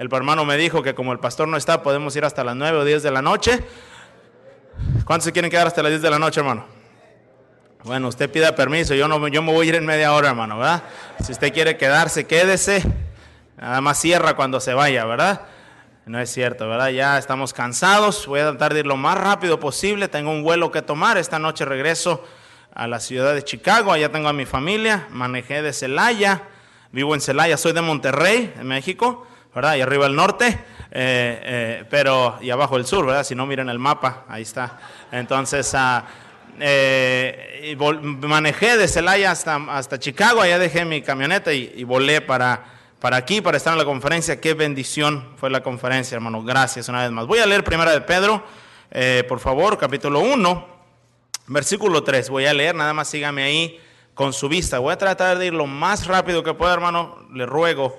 El hermano me dijo que como el pastor no está, podemos ir hasta las 9 o 10 de la noche. ¿Cuántos se quieren quedar hasta las 10 de la noche, hermano? Bueno, usted pida permiso, yo, no, yo me voy a ir en media hora, hermano, ¿verdad? Si usted quiere quedarse, quédese. Nada más cierra cuando se vaya, ¿verdad? No es cierto, ¿verdad? Ya estamos cansados, voy a tratar de ir lo más rápido posible, tengo un vuelo que tomar, esta noche regreso a la ciudad de Chicago, allá tengo a mi familia, manejé de Celaya, vivo en Celaya, soy de Monterrey, en México, ¿verdad? Y arriba el norte, eh, eh, pero y abajo el sur, ¿verdad? Si no miren el mapa, ahí está. Entonces, ah, eh, manejé de Celaya hasta, hasta Chicago, allá dejé mi camioneta y, volé para, para aquí, para estar en la conferencia. Qué bendición fue la conferencia, hermano. Gracias una vez más. Voy a leer primera de Pedro, por favor, capítulo 1, versículo 3. Voy a leer, nada más sígame ahí con su vista. Voy a tratar de ir lo más rápido que pueda, hermano. Le ruego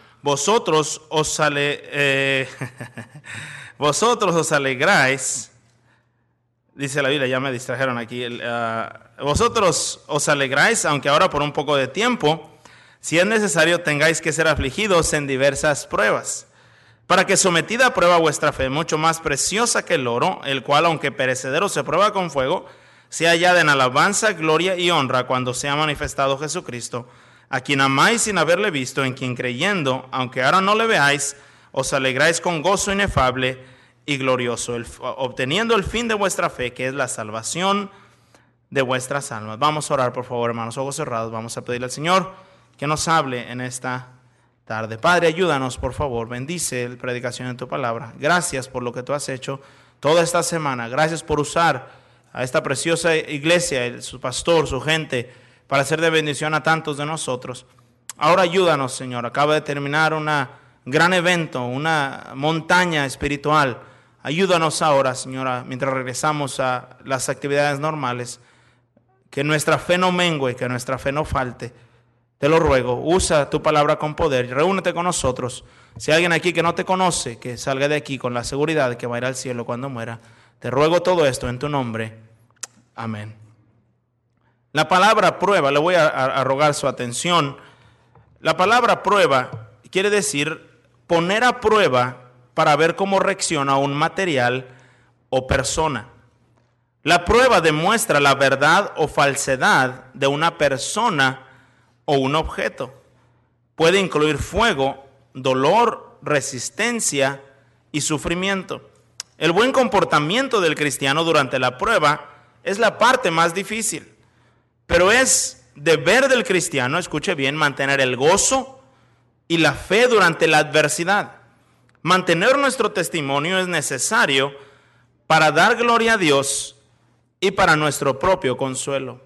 vosotros os, eh, vosotros os alegráis, dice la Biblia, ya me distrajeron aquí, ah, vosotros os alegráis, aunque ahora por un poco de tiempo, si es necesario tengáis que ser afligidos en diversas pruebas, para que sometida a prueba vuestra fe, mucho más preciosa que el oro, el cual aunque perecedero se prueba con fuego, sea hallada en alabanza, gloria y honra cuando sea manifestado Jesucristo a quien amáis sin haberle visto, en quien creyendo, aunque ahora no le veáis, os alegráis con gozo inefable y glorioso, obteniendo el fin de vuestra fe, que es la salvación de vuestras almas. Vamos a orar, por favor, hermanos, ojos cerrados. Vamos a pedirle al Señor que nos hable en esta tarde. Padre, ayúdanos, por favor. Bendice la predicación de tu palabra. Gracias por lo que tú has hecho toda esta semana. Gracias por usar a esta preciosa iglesia, su pastor, su gente para ser de bendición a tantos de nosotros. Ahora ayúdanos, Señor. Acaba de terminar un gran evento, una montaña espiritual. Ayúdanos ahora, Señora, mientras regresamos a las actividades normales. Que nuestra fe no mengue, que nuestra fe no falte. Te lo ruego, usa tu palabra con poder. Reúnete con nosotros. Si hay alguien aquí que no te conoce, que salga de aquí con la seguridad de que va a ir al cielo cuando muera. Te ruego todo esto en tu nombre. Amén. La palabra prueba, le voy a, rogar su atención. La palabra prueba quiere decir poner a prueba para ver cómo reacciona un material o persona. La prueba demuestra la verdad o falsedad de una persona o un objeto. Puede incluir fuego, dolor, resistencia y sufrimiento. El buen comportamiento del cristiano durante la prueba es la parte más difícil. Pero es deber del cristiano, escuche bien, mantener el gozo y la fe durante la adversidad. Mantener nuestro testimonio es necesario para dar gloria a Dios y para nuestro propio consuelo.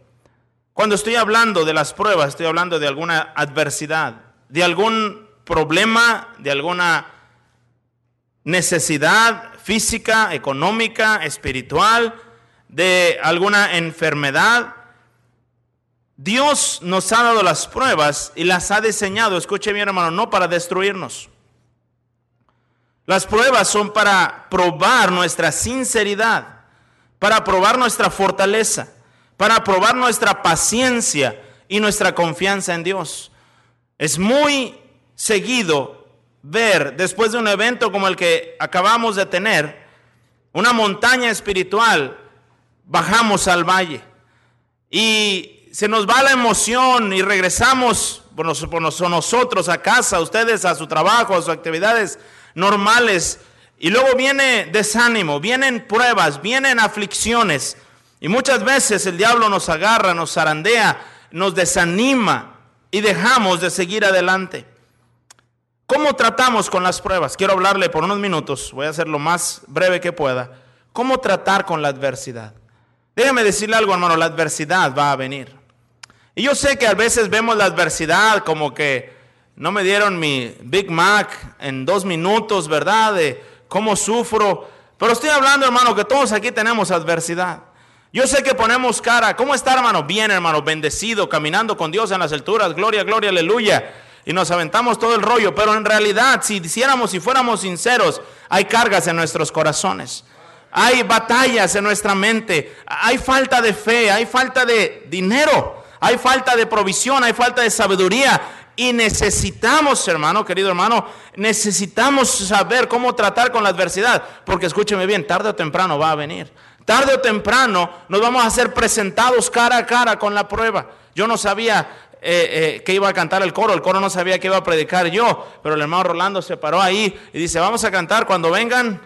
Cuando estoy hablando de las pruebas, estoy hablando de alguna adversidad, de algún problema, de alguna necesidad física, económica, espiritual, de alguna enfermedad, Dios nos ha dado las pruebas y las ha diseñado, escuche bien hermano, no para destruirnos. Las pruebas son para probar nuestra sinceridad, para probar nuestra fortaleza, para probar nuestra paciencia y nuestra confianza en Dios. Es muy seguido ver, después de un evento como el que acabamos de tener, una montaña espiritual, bajamos al valle y se nos va la emoción y regresamos por nosotros a casa, ustedes a su trabajo, a sus actividades normales. Y luego viene desánimo, vienen pruebas, vienen aflicciones. Y muchas veces el diablo nos agarra, nos zarandea, nos desanima y dejamos de seguir adelante. ¿Cómo tratamos con las pruebas? Quiero hablarle por unos minutos, voy a hacer lo más breve que pueda. ¿Cómo tratar con la adversidad? Déjeme decirle algo, hermano, la adversidad va a venir. Y yo sé que a veces vemos la adversidad como que no me dieron mi Big Mac en dos minutos, ¿verdad? De cómo sufro. Pero estoy hablando, hermano, que todos aquí tenemos adversidad. Yo sé que ponemos cara. ¿Cómo está, hermano? Bien, hermano, bendecido, caminando con Dios en las alturas. Gloria, gloria, aleluya y nos aventamos todo el rollo, pero en realidad si hiciéramos, si fuéramos sinceros, hay cargas en nuestros corazones. Hay batallas en nuestra mente, hay falta de fe, hay falta de dinero, hay falta de provisión, hay falta de sabiduría. Y necesitamos, hermano, querido hermano, necesitamos saber cómo tratar con la adversidad. Porque escúcheme bien, tarde o temprano va a venir. Tarde o temprano nos vamos a ser presentados cara a cara con la prueba. Yo no sabía eh, eh, que iba a cantar el coro, el coro no sabía que iba a predicar yo, pero el hermano Rolando se paró ahí y dice, vamos a cantar cuando vengan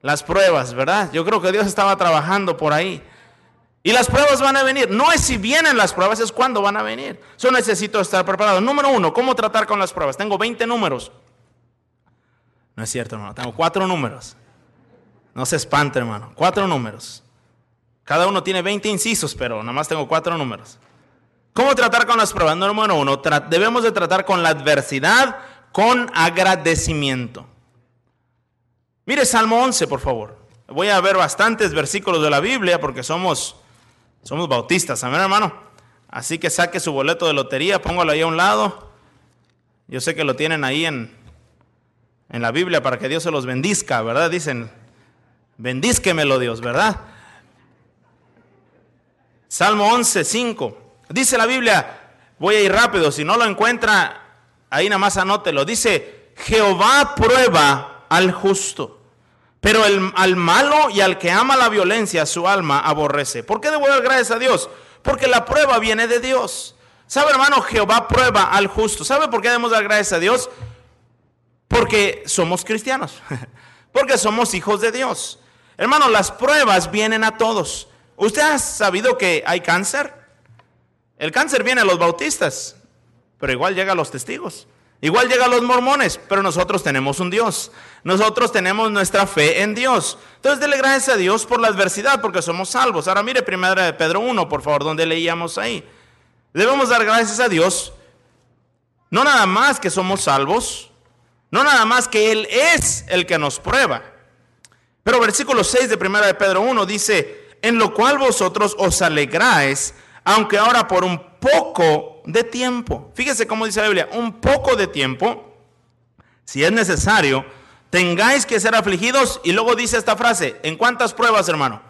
las pruebas, ¿verdad? Yo creo que Dios estaba trabajando por ahí. Y las pruebas van a venir. No es si vienen las pruebas, es cuando van a venir. Yo necesito estar preparado. Número uno, ¿cómo tratar con las pruebas? Tengo 20 números. No es cierto, hermano. Tengo cuatro números. No se espante, hermano. Cuatro números. Cada uno tiene 20 incisos, pero nada más tengo cuatro números. ¿Cómo tratar con las pruebas? Número uno, debemos de tratar con la adversidad con agradecimiento. Mire Salmo 11, por favor. Voy a ver bastantes versículos de la Biblia porque somos, somos bautistas, amén hermano. Así que saque su boleto de lotería, póngalo ahí a un lado. Yo sé que lo tienen ahí en, en la Biblia para que Dios se los bendizca, ¿verdad? Dicen, bendízquemelo Dios, ¿verdad? Salmo 11, 5. Dice la Biblia, voy a ir rápido, si no lo encuentra, ahí nada más anótelo. Dice, Jehová prueba al justo, pero el, al malo y al que ama la violencia, su alma aborrece. ¿Por qué debo dar gracias a Dios? Porque la prueba viene de Dios. ¿Sabe, hermano? Jehová prueba al justo. ¿Sabe por qué debemos dar gracias a Dios? Porque somos cristianos. Porque somos hijos de Dios. Hermano, las pruebas vienen a todos. ¿Usted ha sabido que hay cáncer? El cáncer viene a los bautistas, pero igual llega a los testigos. Igual llega a los mormones, pero nosotros tenemos un Dios. Nosotros tenemos nuestra fe en Dios. Entonces, dele gracias a Dios por la adversidad, porque somos salvos. Ahora mire primera de Pedro 1, por favor, donde leíamos ahí. Debemos dar gracias a Dios, no nada más que somos salvos, no nada más que Él es el que nos prueba. Pero versículo 6 de primera de Pedro 1 dice, en lo cual vosotros os alegráis aunque ahora por un poco de tiempo. Fíjese cómo dice la Biblia, un poco de tiempo, si es necesario, tengáis que ser afligidos. Y luego dice esta frase, ¿en cuántas pruebas, hermano?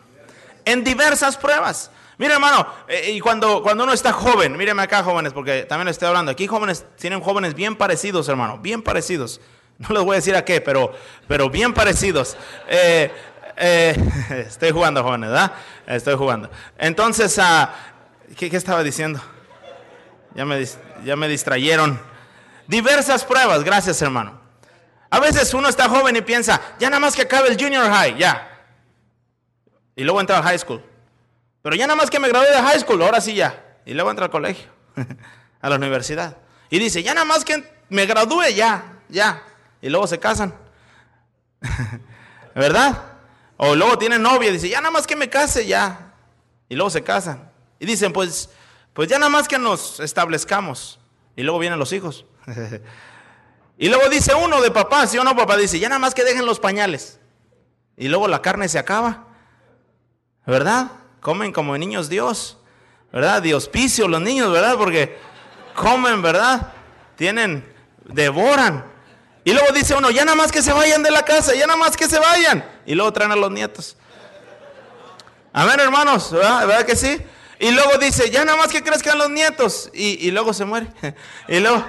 En diversas pruebas. Mire, hermano, eh, y cuando, cuando uno está joven, míreme acá, jóvenes, porque también estoy hablando. Aquí jóvenes tienen jóvenes bien parecidos, hermano, bien parecidos. No les voy a decir a qué, pero, pero bien parecidos. Eh, eh, estoy jugando, jóvenes, ¿verdad? Estoy jugando. Entonces, uh, ¿Qué, estaba diciendo? Ya me, ya me distrayeron. Diversas pruebas, gracias hermano. A veces uno está joven y piensa, ya nada más que acabe el junior high, ya. Y luego entra al high school. Pero ya nada más que me gradué de high school, ahora sí ya. Y luego entra al colegio, a la universidad. Y dice, ya nada más que me gradúe, ya, ya. Y luego se casan. ¿Verdad? O luego tiene novia dice, ya nada más que me case, ya. Y luego se casan. Y dicen, pues, pues ya nada más que nos establezcamos. Y luego vienen los hijos. y luego dice uno de papá, si o no, papá dice, ya nada más que dejen los pañales. Y luego la carne se acaba. ¿Verdad? Comen como niños Dios. ¿Verdad? De hospicio los niños, ¿verdad? Porque comen, ¿verdad? Tienen, devoran. Y luego dice uno, ya nada más que se vayan de la casa, ya nada más que se vayan. Y luego traen a los nietos. Amén, hermanos, ¿verdad? ¿Verdad que sí? Y luego dice, ya nada más que crezcan los nietos. Y, luego se muere. y luego...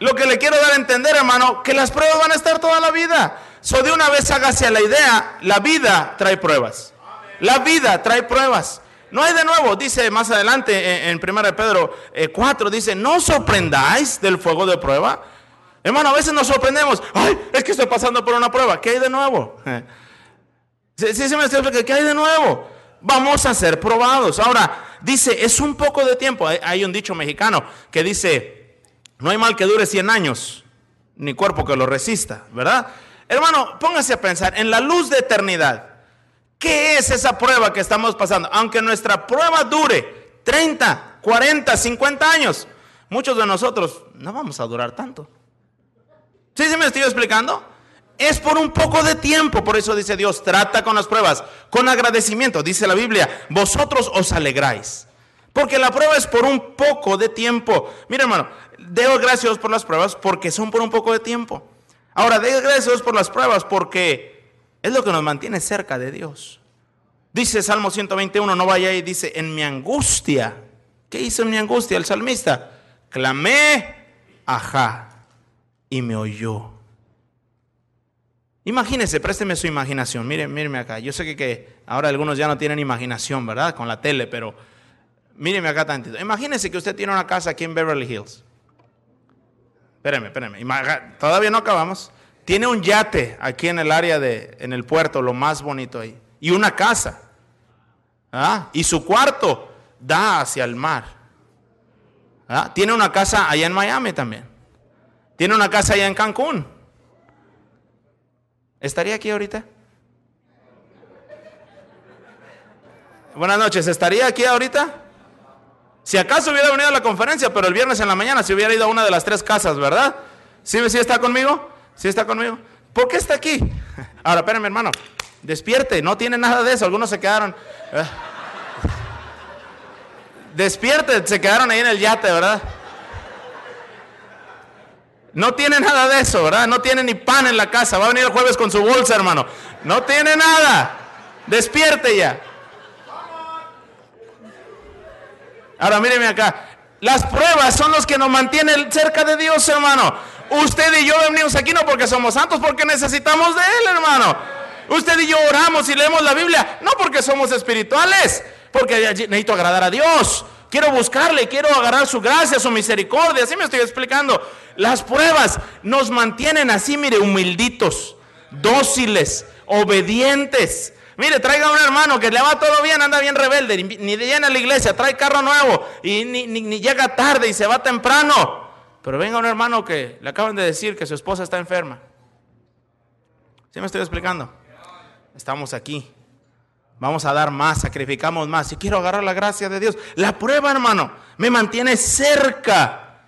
Lo que le quiero dar a entender, hermano, que las pruebas van a estar toda la vida. So de una vez hágase la idea, la vida trae pruebas. La vida trae pruebas. No hay de nuevo, dice más adelante en, 1 Pedro 4, eh, dice, no sorprendáis del fuego de prueba. Hermano, a veces nos sorprendemos, ay, es que estoy pasando por una prueba, ¿qué hay de nuevo? Sí, sí, me estoy ¿qué hay de nuevo? Vamos a ser probados. Ahora, dice, es un poco de tiempo. Hay un dicho mexicano que dice, no hay mal que dure 100 años, ni cuerpo que lo resista, ¿verdad? Hermano, póngase a pensar, en la luz de eternidad, ¿qué es esa prueba que estamos pasando? Aunque nuestra prueba dure 30, 40, 50 años, muchos de nosotros no vamos a durar tanto. ¿Sí, sí me estoy explicando? Es por un poco de tiempo, por eso dice Dios, trata con las pruebas, con agradecimiento, dice la Biblia, vosotros os alegráis. Porque la prueba es por un poco de tiempo. Mira hermano, deo gracias por las pruebas porque son por un poco de tiempo. Ahora, deo gracias por las pruebas porque es lo que nos mantiene cerca de Dios. Dice Salmo 121, no vaya y dice, en mi angustia, ¿qué hizo en mi angustia el salmista? Clamé, ajá, y me oyó. Imagínese, présteme su imaginación. Miren, mírenme acá. Yo sé que, que, ahora algunos ya no tienen imaginación, ¿verdad? Con la tele, pero míreme acá tantito. Imagínese que usted tiene una casa aquí en Beverly Hills. Espéreme, espéreme. Todavía no acabamos. Tiene un yate aquí en el área de, en el puerto, lo más bonito ahí. Y una casa. ¿Ah? Y su cuarto da hacia el mar. ¿Ah? Tiene una casa allá en Miami también. Tiene una casa allá en Cancún. ¿Estaría aquí ahorita? Buenas noches, ¿estaría aquí ahorita? Si acaso hubiera venido a la conferencia, pero el viernes en la mañana se hubiera ido a una de las tres casas, ¿verdad? ¿Sí, sí está conmigo? ¿Sí está conmigo? ¿Por qué está aquí? Ahora, espérenme, hermano. Despierte, no tiene nada de eso. Algunos se quedaron. Eh. Despierte, se quedaron ahí en el yate, ¿verdad? No tiene nada de eso, ¿verdad? No tiene ni pan en la casa. Va a venir el jueves con su bolsa, hermano. No tiene nada. Despierte ya. Ahora míreme acá. Las pruebas son los que nos mantienen cerca de Dios, hermano. Usted y yo venimos aquí no porque somos santos, porque necesitamos de Él, hermano. Usted y yo oramos y leemos la Biblia, no porque somos espirituales, porque necesito agradar a Dios. Quiero buscarle, quiero agarrar su gracia, su misericordia. Así me estoy explicando. Las pruebas nos mantienen así, mire, humilditos, dóciles, obedientes. Mire, traiga a un hermano que le va todo bien, anda bien rebelde, ni llena la iglesia, trae carro nuevo y ni, llega tarde y se va temprano. Pero venga un hermano que le acaban de decir que su esposa está enferma. ¿Sí me estoy explicando? Estamos aquí. Vamos a dar más, sacrificamos más. Y quiero agarrar la gracia de Dios. La prueba, hermano, me mantiene cerca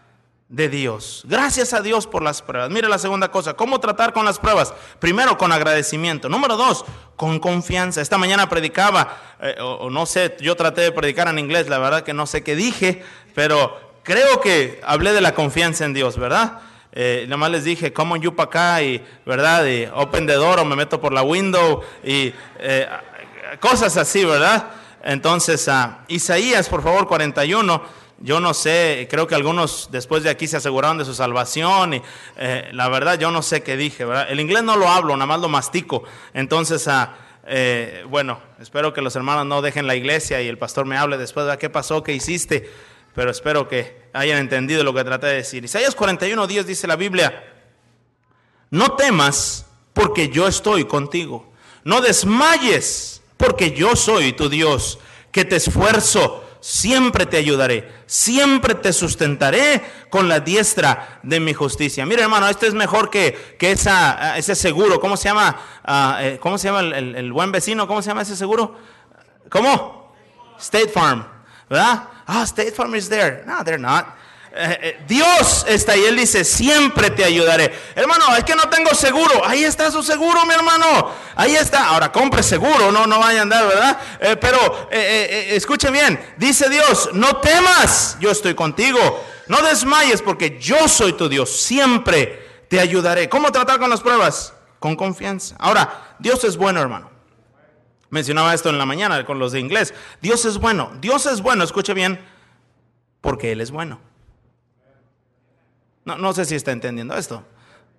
de Dios. Gracias a Dios por las pruebas. Mire la segunda cosa, ¿cómo tratar con las pruebas? Primero, con agradecimiento. Número dos, con confianza. Esta mañana predicaba, eh, o, no sé, yo traté de predicar en inglés, la verdad que no sé qué dije, pero creo que hablé de la confianza en Dios, ¿verdad? Eh, nada más les dije, come you para acá y, ¿verdad? Y open the door o me meto por la window y eh, cosas así, ¿verdad? Entonces, uh, Isaías, por favor, 41. Yo no sé, creo que algunos después de aquí se aseguraron de su salvación y eh, la verdad yo no sé qué dije, ¿verdad? El inglés no lo hablo, nada más lo mastico. Entonces, uh, eh, bueno, espero que los hermanos no dejen la iglesia y el pastor me hable después de qué pasó, qué hiciste, pero espero que hayan entendido lo que traté de decir. Isaías 41, 10 dice la Biblia, no temas porque yo estoy contigo, no desmayes porque yo soy tu Dios, que te esfuerzo, siempre te ayudaré, siempre te sustentaré con la diestra de mi justicia. Mira hermano, esto es mejor que, que esa, ese seguro, ¿cómo se llama? Eh, ¿Cómo se llama el, el, buen vecino? ¿Cómo se llama ese seguro? ¿Cómo? State Farm, ¿verdad? Ah, State Farm is there. No, they're not. Eh, eh, Dios está ahí, Él dice, siempre te ayudaré. Hermano, es que no tengo seguro. Ahí está su seguro, mi hermano. Ahí está. Ahora compre seguro, no, no vaya a andar, ¿verdad? Eh, pero escuche bien, dice Dios, no temas, yo estoy contigo. No desmayes porque yo soy tu Dios, siempre te ayudaré. ¿Cómo tratar con las pruebas? Con confianza. Ahora, Dios es bueno, hermano. Mencionaba esto en la mañana con los de inglés. Dios es bueno. Dios es bueno, escuche bien, porque Él es bueno. No, no sé si está entendiendo esto.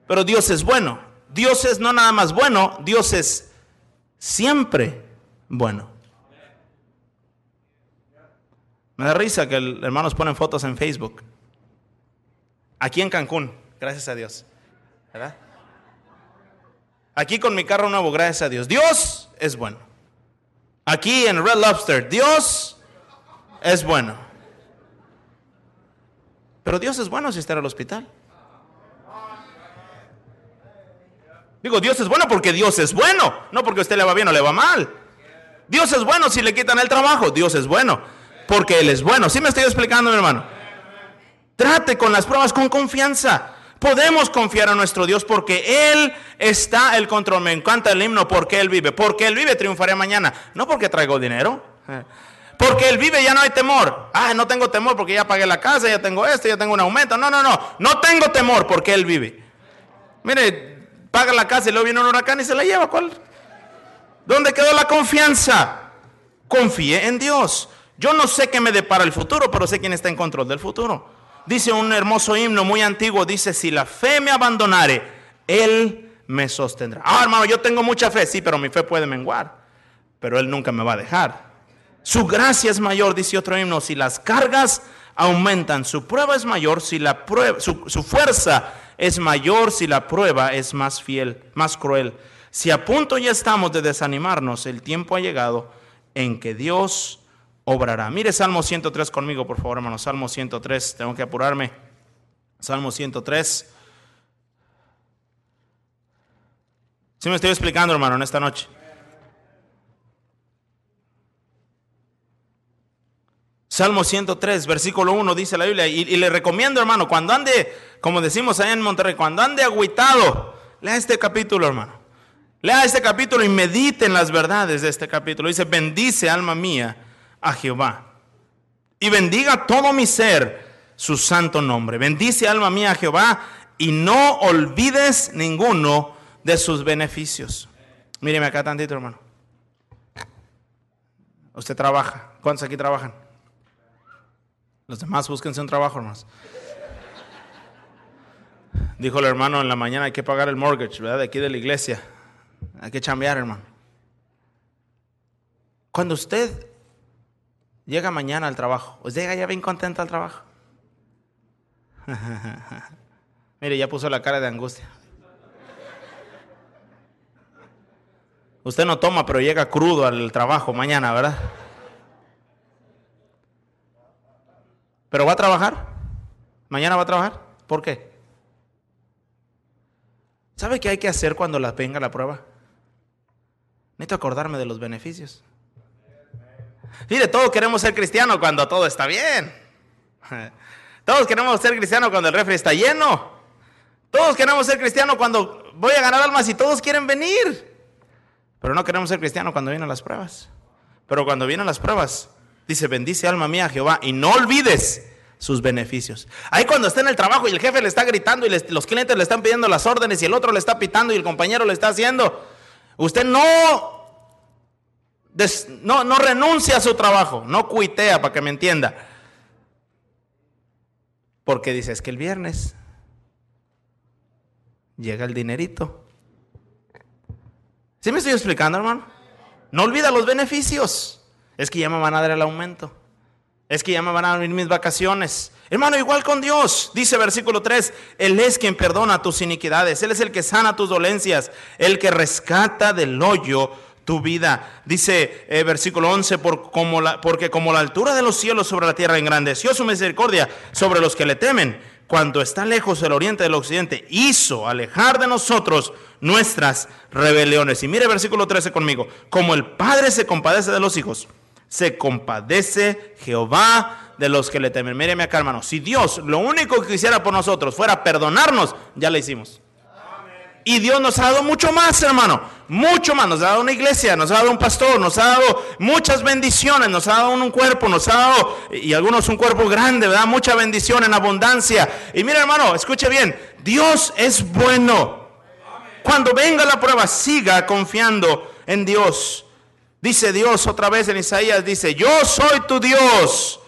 Pero Dios es bueno. Dios es no nada más bueno, Dios es siempre bueno. Me da risa que el, hermanos ponen fotos en Facebook. Aquí en Cancún, gracias a Dios. Aquí con mi carro nuevo, gracias a Dios. Dios es bueno. Aquí en Red Lobster, Dios es bueno. Pero Dios es bueno si está en el hospital. Digo, Dios es bueno porque Dios es bueno, no porque a usted le va bien o le va mal. Dios es bueno si le quitan el trabajo, Dios es bueno porque Él es bueno. ¿Sí me estoy explicando, mi hermano? Trate con las pruebas con confianza. Podemos confiar a nuestro Dios porque Él está el control. Me encanta el himno porque Él vive. Porque Él vive triunfaré mañana. No porque traigo dinero. Porque Él vive ya no hay temor. Ah, no tengo temor porque ya pagué la casa, ya tengo esto, ya tengo un aumento. No, no, no. No tengo temor porque Él vive. Mire, paga la casa y luego viene un huracán y se la lleva. ¿Cuál? ¿Dónde quedó la confianza? Confíe en Dios. Yo no sé qué me depara el futuro, pero sé quién está en control del futuro. Dice un hermoso himno muy antiguo, dice, si la fe me abandonare, Él me sostendrá. Ah, hermano, yo tengo mucha fe, sí, pero mi fe puede menguar, pero Él nunca me va a dejar. Su gracia es mayor, dice otro himno, si las cargas aumentan, su prueba es mayor, si la prueba, su, fuerza es mayor si la prueba es más fiel, más cruel. Si a punto ya estamos de desanimarnos, el tiempo ha llegado en que Dios obrará. Mire Salmo 103 conmigo, por favor, hermano. Salmo 103, tengo que apurarme. Salmo 103. Si me estoy explicando, hermano, en esta noche. Salmo 103, versículo 1 dice la Biblia, y, le recomiendo, hermano, cuando ande, como decimos allá en Monterrey, cuando ande agüitado, lea este capítulo, hermano. Lea este capítulo y medite en las verdades de este capítulo. Dice, bendice alma mía a Jehová. Y bendiga todo mi ser su santo nombre. Bendice alma mía a Jehová y no olvides ninguno de sus beneficios. Míreme acá tantito, hermano. Usted trabaja. ¿Cuántos aquí trabajan? Los demás búsquense un trabajo, hermanos. Dijo el hermano en la mañana, hay que pagar el mortgage, ¿verdad? De aquí de la iglesia. Hay que chambear, hermano. Cuando usted llega mañana al trabajo, usted llega ya bien contento al trabajo. Mire, ya puso la cara de angustia. Usted no toma, pero llega crudo al trabajo mañana, ¿verdad? ¿Pero va a trabajar? ¿Mañana va a trabajar? ¿Por qué? ¿Sabe qué hay que hacer cuando la venga la prueba? Necesito acordarme de los beneficios. Mire, todos queremos ser cristianos cuando todo está bien. Todos queremos ser cristianos cuando el refri está lleno. Todos queremos ser cristianos cuando voy a ganar almas y todos quieren venir. Pero no queremos ser cristianos cuando vienen las pruebas. Pero cuando vienen las pruebas, Dice, bendice alma mía Jehová y no olvides sus beneficios. Ahí cuando está en el trabajo y el jefe le está gritando y los clientes le están pidiendo las órdenes y el otro le está pitando y el compañero le está haciendo, usted no, no, no renuncia a su trabajo, no cuitea para que me entienda. Porque dice, es que el viernes llega el dinerito. ¿Sí me estoy explicando, hermano? No olvida los beneficios. Es que ya me van a dar el aumento. Es que ya me van a dar mis vacaciones. Hermano, igual con Dios. Dice versículo 3, Él es quien perdona tus iniquidades. Él es el que sana tus dolencias. El que rescata del hoyo tu vida. Dice eh, versículo 11, por como la, porque como la altura de los cielos sobre la tierra engrandeció su misericordia sobre los que le temen, cuando está lejos el oriente del occidente, hizo alejar de nosotros nuestras rebeliones. Y mire versículo 13 conmigo, como el Padre se compadece de los hijos se compadece Jehová de los que le temen. Míreme acá, hermano. Si Dios lo único que quisiera por nosotros fuera perdonarnos, ya lo hicimos. Y Dios nos ha dado mucho más, hermano. Mucho más. Nos ha dado una iglesia, nos ha dado un pastor, nos ha dado muchas bendiciones, nos ha dado un cuerpo, nos ha dado, y algunos un cuerpo grande, ¿verdad? Mucha bendición en abundancia. Y mira, hermano, escuche bien. Dios es bueno. Cuando venga la prueba, siga confiando en Dios. Dice Dios otra vez en Isaías, dice, yo soy tu Dios,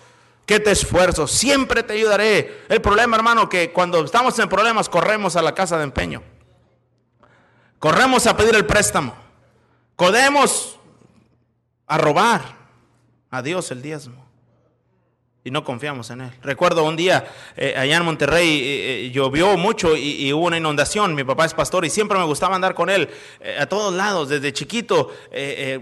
que te esfuerzo, siempre te ayudaré. El problema, hermano, que cuando estamos en problemas corremos a la casa de empeño. Corremos a pedir el préstamo. Corremos a robar a Dios el diezmo. Y no confiamos en Él. Recuerdo un día eh, allá en Monterrey eh, eh, llovió mucho y, hubo una inundación. Mi papá es pastor y siempre me gustaba andar con él a todos lados, desde chiquito,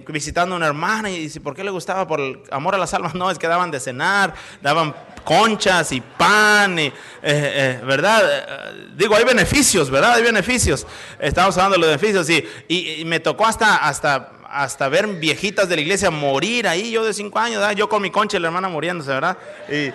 visitando a una hermana. Y dice, ¿por qué le gustaba? Por el amor a las almas. No, es que daban de cenar, daban conchas y pan, y, ¿verdad? digo, hay beneficios, ¿verdad? Hay beneficios. Estamos hablando de los beneficios y, y me tocó hasta, hasta hasta ver viejitas de la iglesia morir ahí, yo de cinco años, yo con mi concha y la hermana muriéndose, ¿verdad? Y,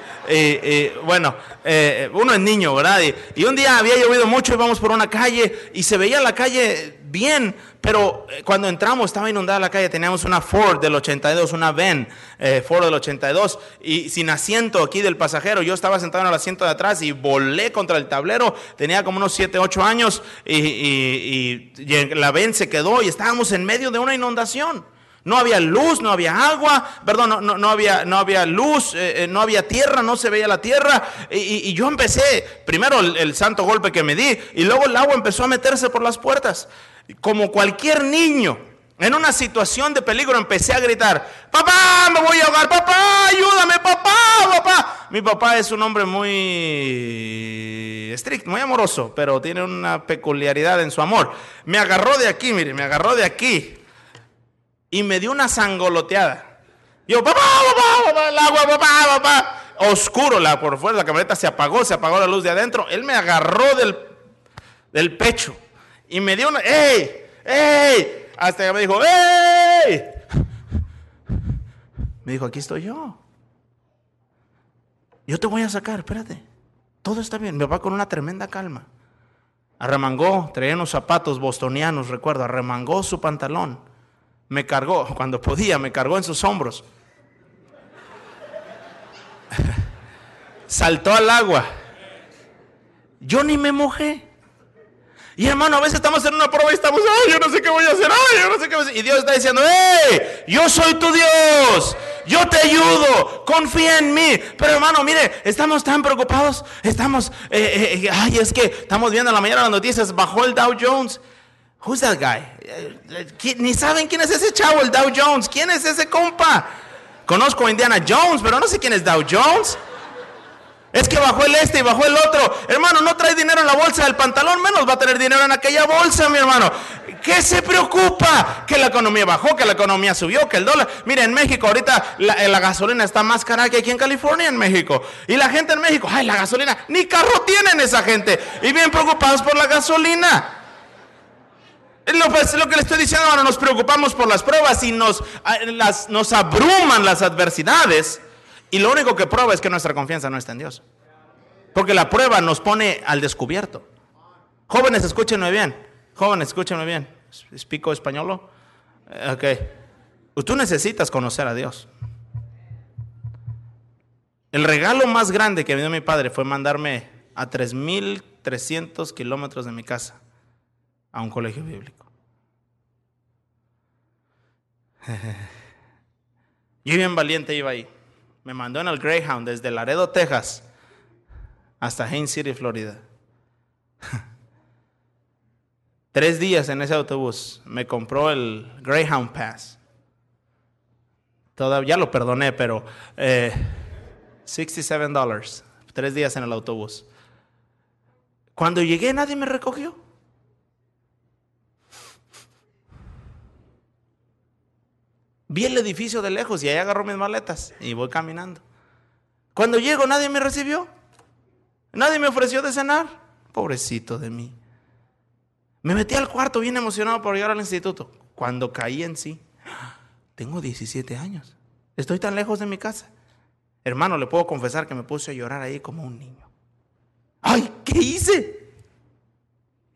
bueno, eh, uno es niño, ¿verdad? Y, un día había llovido mucho, íbamos por una calle y se veía la calle bien, pero eh, cuando entramos estaba inundada la calle, teníamos una Ford del 82, una Ven eh, Ford del 82, y sin asiento aquí del pasajero, yo estaba sentado en el asiento de atrás y volé contra el tablero, tenía como unos 7, 8 años, y, la Ven se quedó y estábamos en medio de una inundación. No había luz, no había agua, perdón, no, no, había, no había luz, eh, no había tierra, no se veía la tierra. Y, yo empecé, primero el, santo golpe que me di, y luego el agua empezó a meterse por las puertas como cualquier niño, en una situación de peligro empecé a gritar, papá, me voy a ahogar, papá, ayúdame, papá, papá. Mi papá es un hombre muy estricto, muy amoroso, pero tiene una peculiaridad en su amor. Me agarró de aquí, mire, me agarró de aquí y me dio una sangoloteada. Yo, papá, papá, papá, el agua, papá, papá. Oscuro, la, por fuera la camioneta se apagó, se apagó la luz de adentro. Él me agarró del, del pecho y me dio una, ¡ey! ¡ey! Hasta que me dijo, ¡ey! Me dijo, aquí estoy yo. Yo te voy a sacar, espérate. Todo está bien. Me va con una tremenda calma. Arremangó, traía unos zapatos bostonianos, recuerdo, arremangó su pantalón. Me cargó, cuando podía, me cargó en sus hombros. Saltó al agua. Yo ni me mojé. Y hermano, a veces estamos en una prueba y estamos, ay, yo no sé qué voy a hacer, ay, yo no sé qué voy a hacer. Y Dios está diciendo, hey, yo soy tu Dios, yo te ayudo, confía en mí. Pero hermano, mire, estamos tan preocupados, estamos, eh, eh, eh, ay, es que estamos viendo en la mañana las noticias, bajó el Dow Jones. Who's that guy? Ni saben quién es ese chavo, el Dow Jones. ¿Quién es ese compa? Conozco a Indiana Jones, pero no sé quién es Dow Jones. Es que bajó el este y bajó el otro. Hermano, no trae dinero en la bolsa del pantalón, menos va a tener dinero en aquella bolsa, mi hermano. ¿Qué se preocupa? Que la economía bajó, que la economía subió, que el dólar. Mire, en México ahorita la, eh, la, gasolina está más cara que aquí en California, en México. Y la gente en México, ay, la gasolina, ni carro tienen esa gente. Y bien preocupados por la gasolina. Lo, pues, lo que le estoy diciendo ahora, nos preocupamos por las pruebas y nos, ah, las, nos abruman las adversidades. Y lo único que prueba es que nuestra confianza no está en Dios. Porque la prueba nos pone al descubierto. Jóvenes, escúchenme bien. Jóvenes, escúchenme bien. ¿Explico español? Eh, ok. Tú necesitas conocer a Dios. El regalo más grande que me dio mi padre fue mandarme a 3.300 kilómetros de mi casa a un colegio bíblico. Yo bien valiente iba ahí. Me mandó en el Greyhound desde Laredo, Texas, hasta Haines City, Florida. Tres días en ese autobús. Me compró el Greyhound Pass. Todavía lo perdoné, pero 67 eh, dólares. Tres días en el autobús. Cuando llegué nadie me recogió. Vi el edificio de lejos y ahí agarró mis maletas y voy caminando. Cuando llego nadie me recibió. Nadie me ofreció de cenar. Pobrecito de mí. Me metí al cuarto bien emocionado por llegar al instituto. Cuando caí en sí, tengo 17 años. Estoy tan lejos de mi casa. Hermano, le puedo confesar que me puse a llorar ahí como un niño. ¡Ay! ¿Qué hice?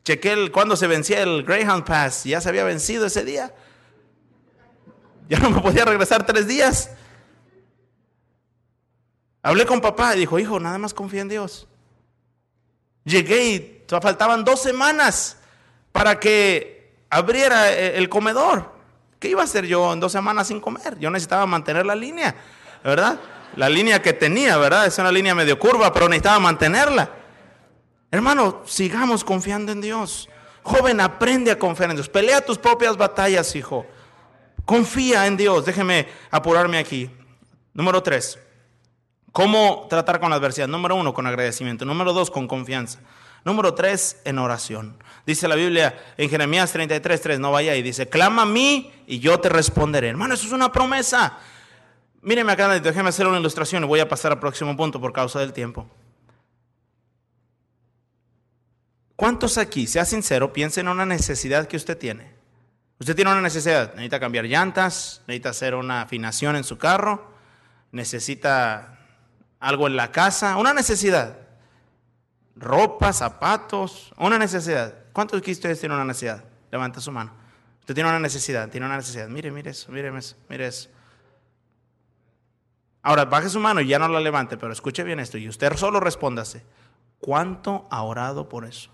Chequé cuando se vencía el Greyhound Pass. Ya se había vencido ese día. Ya no me podía regresar tres días. Hablé con papá y dijo, hijo, nada más confía en Dios. Llegué y faltaban dos semanas para que abriera e-, el comedor. ¿Qué iba a hacer yo en dos semanas sin comer? Yo necesitaba mantener la línea, ¿verdad? La línea que tenía, ¿verdad? Es una línea medio curva, pero necesitaba mantenerla. Hermano, sigamos confiando en Dios. Joven, aprende a confiar en Dios. Pelea tus propias batallas, hijo. Confía en Dios. Déjeme apurarme aquí. Número tres. ¿Cómo tratar con la adversidad? Número uno, con agradecimiento. Número dos, con confianza. Número tres, en oración. Dice la Biblia en Jeremías 33, 3, no vaya y dice, clama a mí y yo te responderé. Hermano, eso es una promesa. Míreme acá, déjeme hacer una ilustración y voy a pasar al próximo punto por causa del tiempo. ¿Cuántos aquí, sea sincero, piensen en una necesidad que usted tiene? Usted tiene una necesidad, necesita cambiar llantas, necesita hacer una afinación en su carro, necesita algo en la casa, una necesidad. Ropa, zapatos, una necesidad. ¿Cuántos de ustedes tienen una necesidad? Levanta su mano. Usted tiene una necesidad, tiene una necesidad. Mire, mire eso, mire eso, mire eso. Ahora, baje su mano y ya no la levante, pero escuche bien esto y usted solo respóndase. ¿Cuánto ha orado por eso?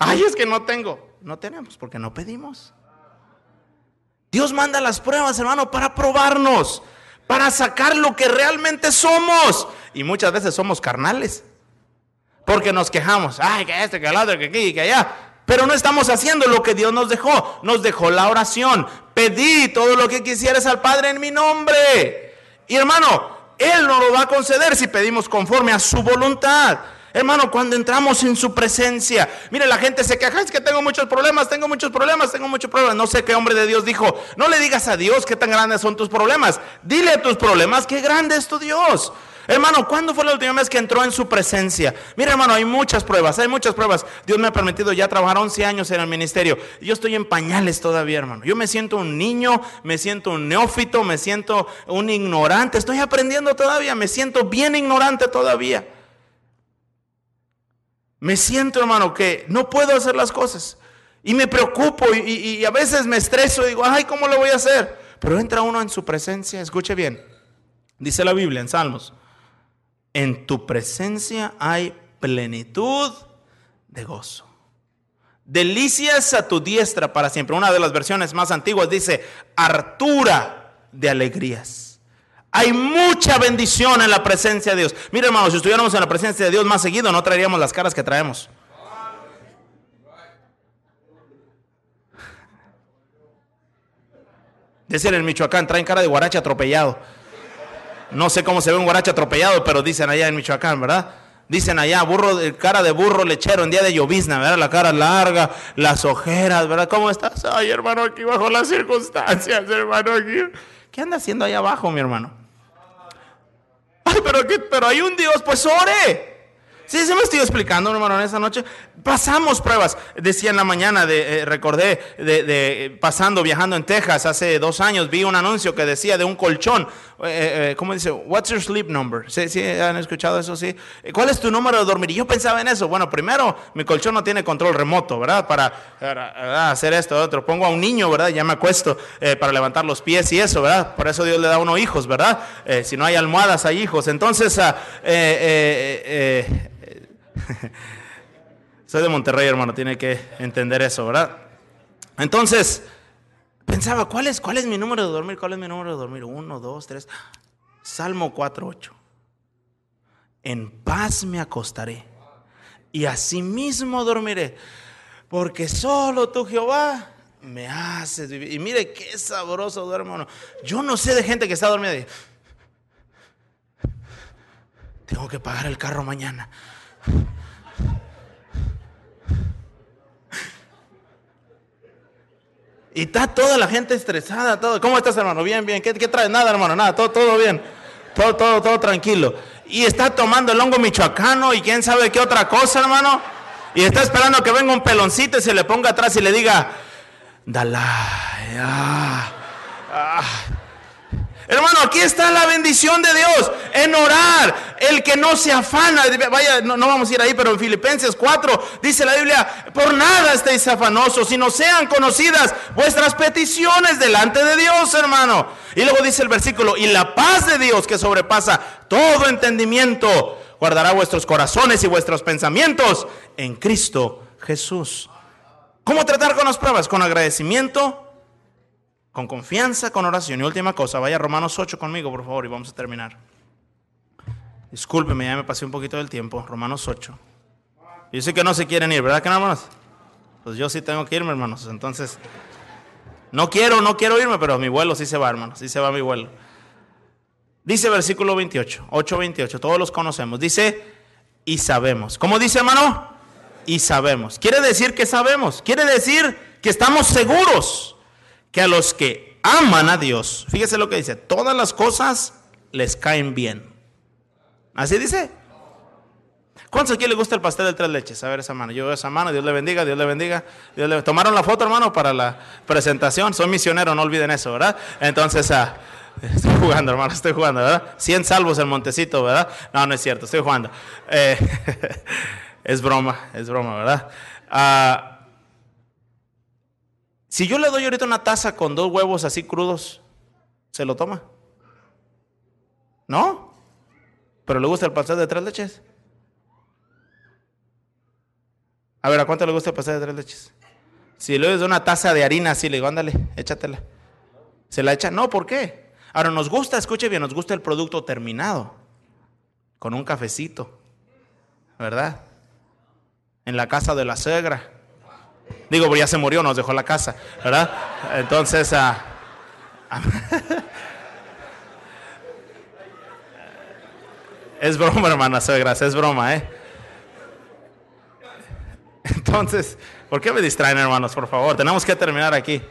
Ay, es que no tengo. No tenemos porque no pedimos. Dios manda las pruebas, hermano, para probarnos, para sacar lo que realmente somos. Y muchas veces somos carnales. Porque nos quejamos, ay, que este, que el otro, que aquí, que allá. Pero no estamos haciendo lo que Dios nos dejó. Nos dejó la oración. Pedí todo lo que quisieras al Padre en mi nombre. Y hermano, Él nos lo va a conceder si pedimos conforme a su voluntad. Hermano, cuando entramos en su presencia, mire, la gente se queja, es que tengo muchos problemas, tengo muchos problemas, tengo muchos problemas. No sé qué hombre de Dios dijo, no le digas a Dios qué tan grandes son tus problemas, dile tus problemas qué grande es tu Dios. Hermano, ¿cuándo fue la última vez que entró en su presencia? Mira, hermano, hay muchas pruebas, hay muchas pruebas. Dios me ha permitido ya trabajar 11 años en el ministerio. Yo estoy en pañales todavía, hermano. Yo me siento un niño, me siento un neófito, me siento un ignorante. Estoy aprendiendo todavía, me siento bien ignorante todavía. Me siento, hermano, que no puedo hacer las cosas. Y me preocupo y, a veces me estreso digo, ay, ¿cómo lo voy a hacer? Pero entra uno en su presencia, escuche bien. Dice la Biblia en Salmos, en tu presencia hay plenitud de gozo. Delicias a tu diestra para siempre. Una de las versiones más antiguas dice, hartura de alegrías. Hay mucha bendición en la presencia de Dios. Mira, hermanos, si estuviéramos en la presencia de Dios más seguido, no traeríamos las caras que traemos. Dicen en Michoacán, traen cara de guarache atropellado. No sé cómo se ve un guarache atropellado, pero dicen allá en Michoacán, ¿verdad? Dicen allá, burro, cara de burro lechero en día de llovizna, ¿verdad? La cara larga, las ojeras, ¿verdad? ¿Cómo estás? Ay, hermano, aquí bajo las circunstancias, hermano, aquí. ¿Qué anda haciendo allá abajo, mi hermano? Pero, pero hay un Dios, pues ore. Sí, se me estoy explicando, hermano, en esa noche. Pasamos pruebas. Decía en la mañana, de, eh, recordé, de, pasando, viajando en Texas, hace dos años, vi un anuncio que decía de un colchón. Eh, eh, ¿Cómo dice? What's your sleep number? ¿Sí, ¿Sí, han escuchado eso? Sí. ¿Cuál es tu número de dormir? Y yo pensaba en eso. Bueno, primero, mi colchón no tiene control remoto, ¿verdad? Para, hacer esto, otro. Pongo a un niño, ¿verdad? Ya me acuesto para levantar los pies y eso, ¿verdad? Por eso Dios le da a uno hijos, ¿verdad? si no hay almohadas, hay hijos. Entonces, uh, Soy de Monterrey, hermano, tiene que entender eso, ¿verdad? Entonces, pensaba, ¿cuál es, ¿cuál es mi número de dormir? ¿Cuál es mi número de dormir? Uno, dos, tres. Salmo 4, 8. En paz me acostaré y asimismo dormiré, porque solo tú, Jehová, me haces vivir. Y mire qué sabroso duerme uno. Yo no sé de gente que está dormida. Tengo que pagar el carro mañana. Y está toda la gente estresada, todo. ¿Cómo estás, hermano? Bien, bien. ¿Qué, traes? Nada, hermano, nada, todo, todo bien. Todo, todo, todo tranquilo. Y está tomando el hongo michoacano y quién sabe qué otra cosa, hermano. Y está esperando que venga un peloncito y se le ponga atrás y le diga, Dalai, ah, ah. Hermano, aquí está la bendición de Dios en orar. El que no se afana, vaya, no, vamos a ir ahí, pero en Filipenses 4 dice la Biblia, por nada estéis afanosos, sino sean conocidas vuestras peticiones delante de Dios, hermano. Y luego dice el versículo, y la paz de Dios que sobrepasa todo entendimiento, guardará vuestros corazones y vuestros pensamientos en Cristo Jesús. ¿Cómo tratar con las pruebas? Con agradecimiento con confianza, con oración. Y última cosa, vaya Romanos 8 conmigo, por favor, y vamos a terminar. Discúlpeme, ya me pasé un poquito del tiempo. Romanos 8. Yo sé que no se quieren ir, ¿verdad que no, hermanos? Pues yo sí tengo que irme, hermanos. Entonces, no quiero, no quiero irme, pero mi vuelo sí se va, hermanos. Sí se va mi vuelo. Dice versículo 28, 8:28, todos los conocemos. Dice, y sabemos. ¿Cómo dice hermano? Y sabemos. Quiere decir que sabemos. Quiere decir que estamos seguros que a los que aman a Dios, fíjese lo que dice, todas las cosas les caen bien. ¿Así dice? ¿Cuántos aquí le gusta el pastel de tres leches? A ver esa mano. Yo veo esa mano. Dios le bendiga, Dios le bendiga. ¿Tomaron la foto, hermano, para la presentación? Soy misionero, no olviden eso, ¿verdad? Entonces, ah, estoy jugando, hermano, estoy jugando, ¿verdad? 100 salvos el Montecito, ¿verdad? No, no es cierto, estoy jugando. Eh, es broma, es broma, ¿verdad? Ah, si yo le doy ahorita una taza con dos huevos así crudos, ¿se lo toma? ¿No? ¿Pero le gusta el pastel de tres leches? A ver, ¿a cuánto le gusta el pastel de tres leches? Si le doy una taza de harina así, le digo, ándale, échatela. ¿Se la echa? No, ¿por qué? Ahora nos gusta, escuche bien, nos gusta el producto terminado, con un cafecito, ¿verdad? En la casa de la suegra. Digo, porque ya se murió, nos dejó la casa, ¿verdad? Entonces, ah, es broma, hermana suegras, es broma, ¿eh? Entonces, ¿por qué me distraen, hermanos? Por favor, tenemos que terminar aquí.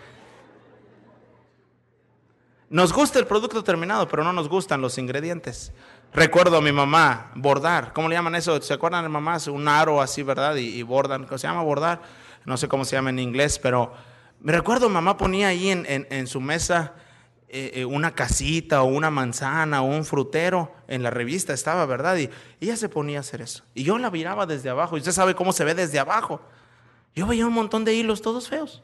Nos gusta el producto terminado, pero no nos gustan los ingredientes. Recuerdo a mi mamá bordar. ¿Cómo le llaman eso? ¿Se acuerdan de mamás? Un aro así, ¿verdad? Y, bordan. ¿Cómo se llama bordar? No sé cómo se llama en inglés, pero me recuerdo mamá ponía ahí en, su mesa eh, eh, una casita o una manzana o un frutero. En la revista estaba, ¿verdad? Y, y ella se ponía a hacer eso. Y yo la miraba desde abajo. Y usted sabe cómo se ve desde abajo. Yo veía un montón de hilos todos feos.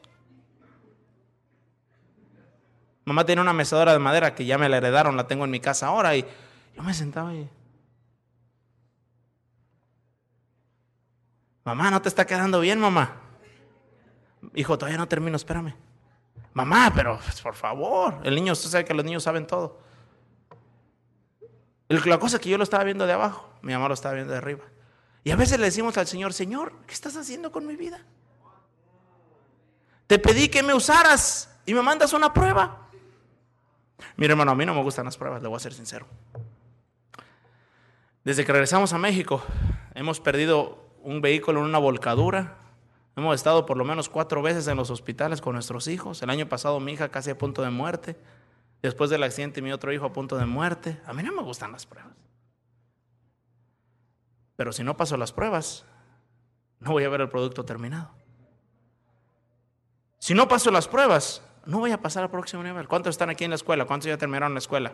Mamá tiene una mesadora de madera que ya me la heredaron, la tengo en mi casa ahora y yo me sentaba ahí. Mamá, no te está quedando bien, mamá. Hijo, todavía no termino, espérame. Mamá, pero pues, por favor, el niño, usted sabe que los niños saben todo. La cosa es que yo lo estaba viendo de abajo, mi mamá lo estaba viendo de arriba. Y a veces le decimos al Señor, Señor, ¿qué estás haciendo con mi vida? Te pedí que me usaras y me mandas una prueba. Mire, hermano, a mí no me gustan las pruebas, le voy a ser sincero. Desde que regresamos a México, hemos perdido un vehículo en una volcadura. Hemos estado por lo menos cuatro veces en los hospitales con nuestros hijos. El año pasado mi hija casi a punto de muerte. Después del accidente mi otro hijo a punto de muerte. A mí no me gustan las pruebas. Pero si no paso las pruebas, no voy a ver el producto terminado. Si no paso las pruebas, no voy a pasar al próximo nivel. ¿Cuántos están aquí en la escuela? ¿Cuántos ya terminaron la escuela?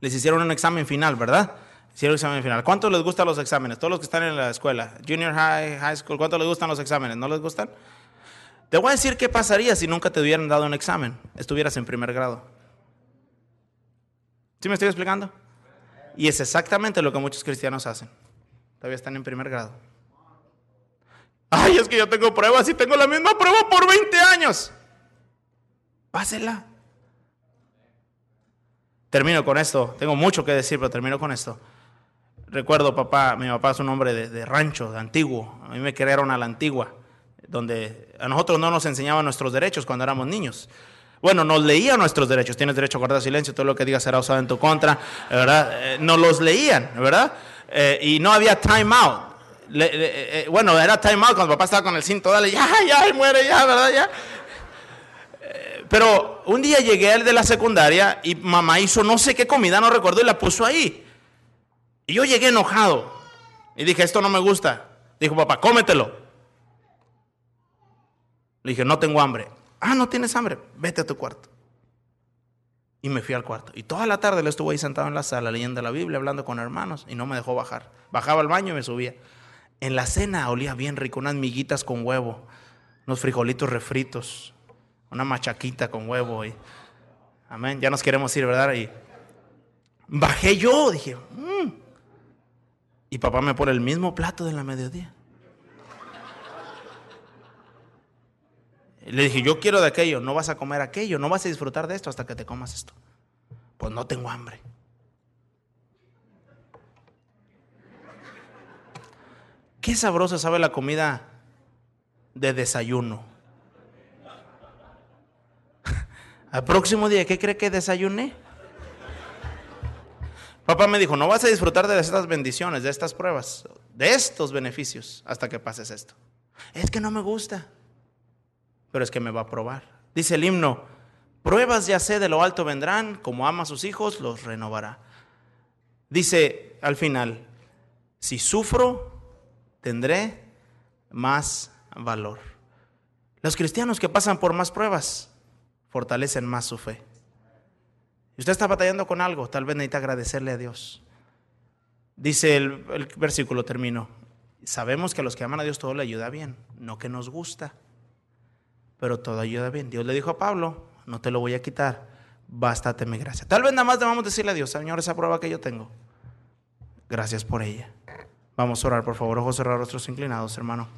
Les hicieron un examen final, ¿verdad? Hicieron un examen final. ¿Cuántos les gustan los exámenes? Todos los que están en la escuela, junior high, high school, ¿cuántos les gustan los exámenes? ¿No les gustan? Te voy a decir qué pasaría si nunca te hubieran dado un examen, estuvieras en primer grado. ¿Sí me estoy explicando? Y es exactamente lo que muchos cristianos hacen. Todavía están en primer grado. Ay, es que yo tengo pruebas y tengo la misma prueba por 20 años. Pásela. Termino con esto. Tengo mucho que decir, pero termino con esto. Recuerdo, papá, mi papá es un hombre de, rancho, de antiguo. A mí me crearon a la antigua, donde a nosotros no nos enseñaban nuestros derechos cuando éramos niños. Bueno, nos leían nuestros derechos. Tienes derecho a guardar silencio, todo lo que digas será usado en tu contra, ¿verdad? Eh, nos los leían, ¿verdad? Eh, y no había time out. Eh, bueno, era time out cuando papá estaba con el cinto, dale, ya, ya, muere, ya, ¿verdad? Ya. Pero un día llegué al de la secundaria y mamá hizo no sé qué comida, no recuerdo, y la puso ahí. Y yo llegué enojado. Y dije, esto no me gusta. Dijo, papá, cómetelo. Le dije, no tengo hambre. Ah, no tienes hambre. Vete a tu cuarto. Y me fui al cuarto. Y toda la tarde le estuve ahí sentado en la sala leyendo la Biblia, hablando con hermanos, y no me dejó bajar. Bajaba al baño y me subía. En la cena olía bien rico, unas miguitas con huevo, unos frijolitos refritos, una machaquita con huevo. Y, amén, ya nos queremos ir, ¿verdad? Y bajé yo, dije, mm". Y papá me pone el mismo plato de la mediodía. Le dije, yo quiero de aquello, no vas a comer aquello, no vas a disfrutar de esto hasta que te comas esto. Pues no tengo hambre. Qué sabrosa sabe la comida de desayuno. Al próximo día, ¿qué cree que desayuné? Papá me dijo, no vas a disfrutar de estas bendiciones, de estas pruebas, de estos beneficios, hasta que pases esto. Es que no me gusta, pero es que me va a probar. Dice el himno, pruebas ya sé de lo alto vendrán, como ama a sus hijos, los renovará. Dice al final, si sufro, tendré más valor. Los cristianos que pasan por más pruebas fortalecen más su fe. Y usted está batallando con algo, tal vez necesita agradecerle a Dios. Dice el, el versículo, termino. Sabemos que a los que aman a Dios todo le ayuda bien, no que nos gusta, pero todo ayuda bien. Dios le dijo a Pablo, no te lo voy a quitar, bástate mi gracia. Tal vez nada más debamos decirle a Dios, Señor, esa prueba que yo tengo, gracias por ella. Vamos a orar, por favor, ojos cerrados, rostros inclinados, hermano.